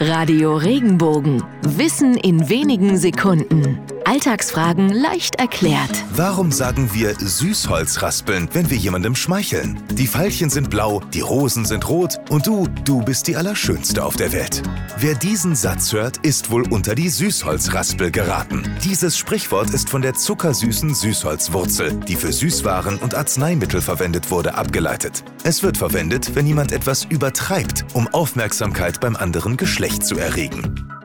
Radio Regenbogen. Wissen in wenigen Sekunden. Alltagsfragen leicht erklärt. Warum sagen wir Süßholzraspeln, wenn wir jemandem schmeicheln? Die Veilchen sind blau, die Rosen sind rot und du, du bist die Allerschönste auf der Welt. Wer diesen Satz hört, ist wohl unter die Süßholzraspel geraten. Dieses Sprichwort ist von der zuckersüßen Süßholzwurzel, die für Süßwaren und Arzneimittel verwendet wurde, abgeleitet. Es wird verwendet, wenn jemand etwas übertreibt, um Aufmerksamkeit beim anderen Geschlecht zu erregen.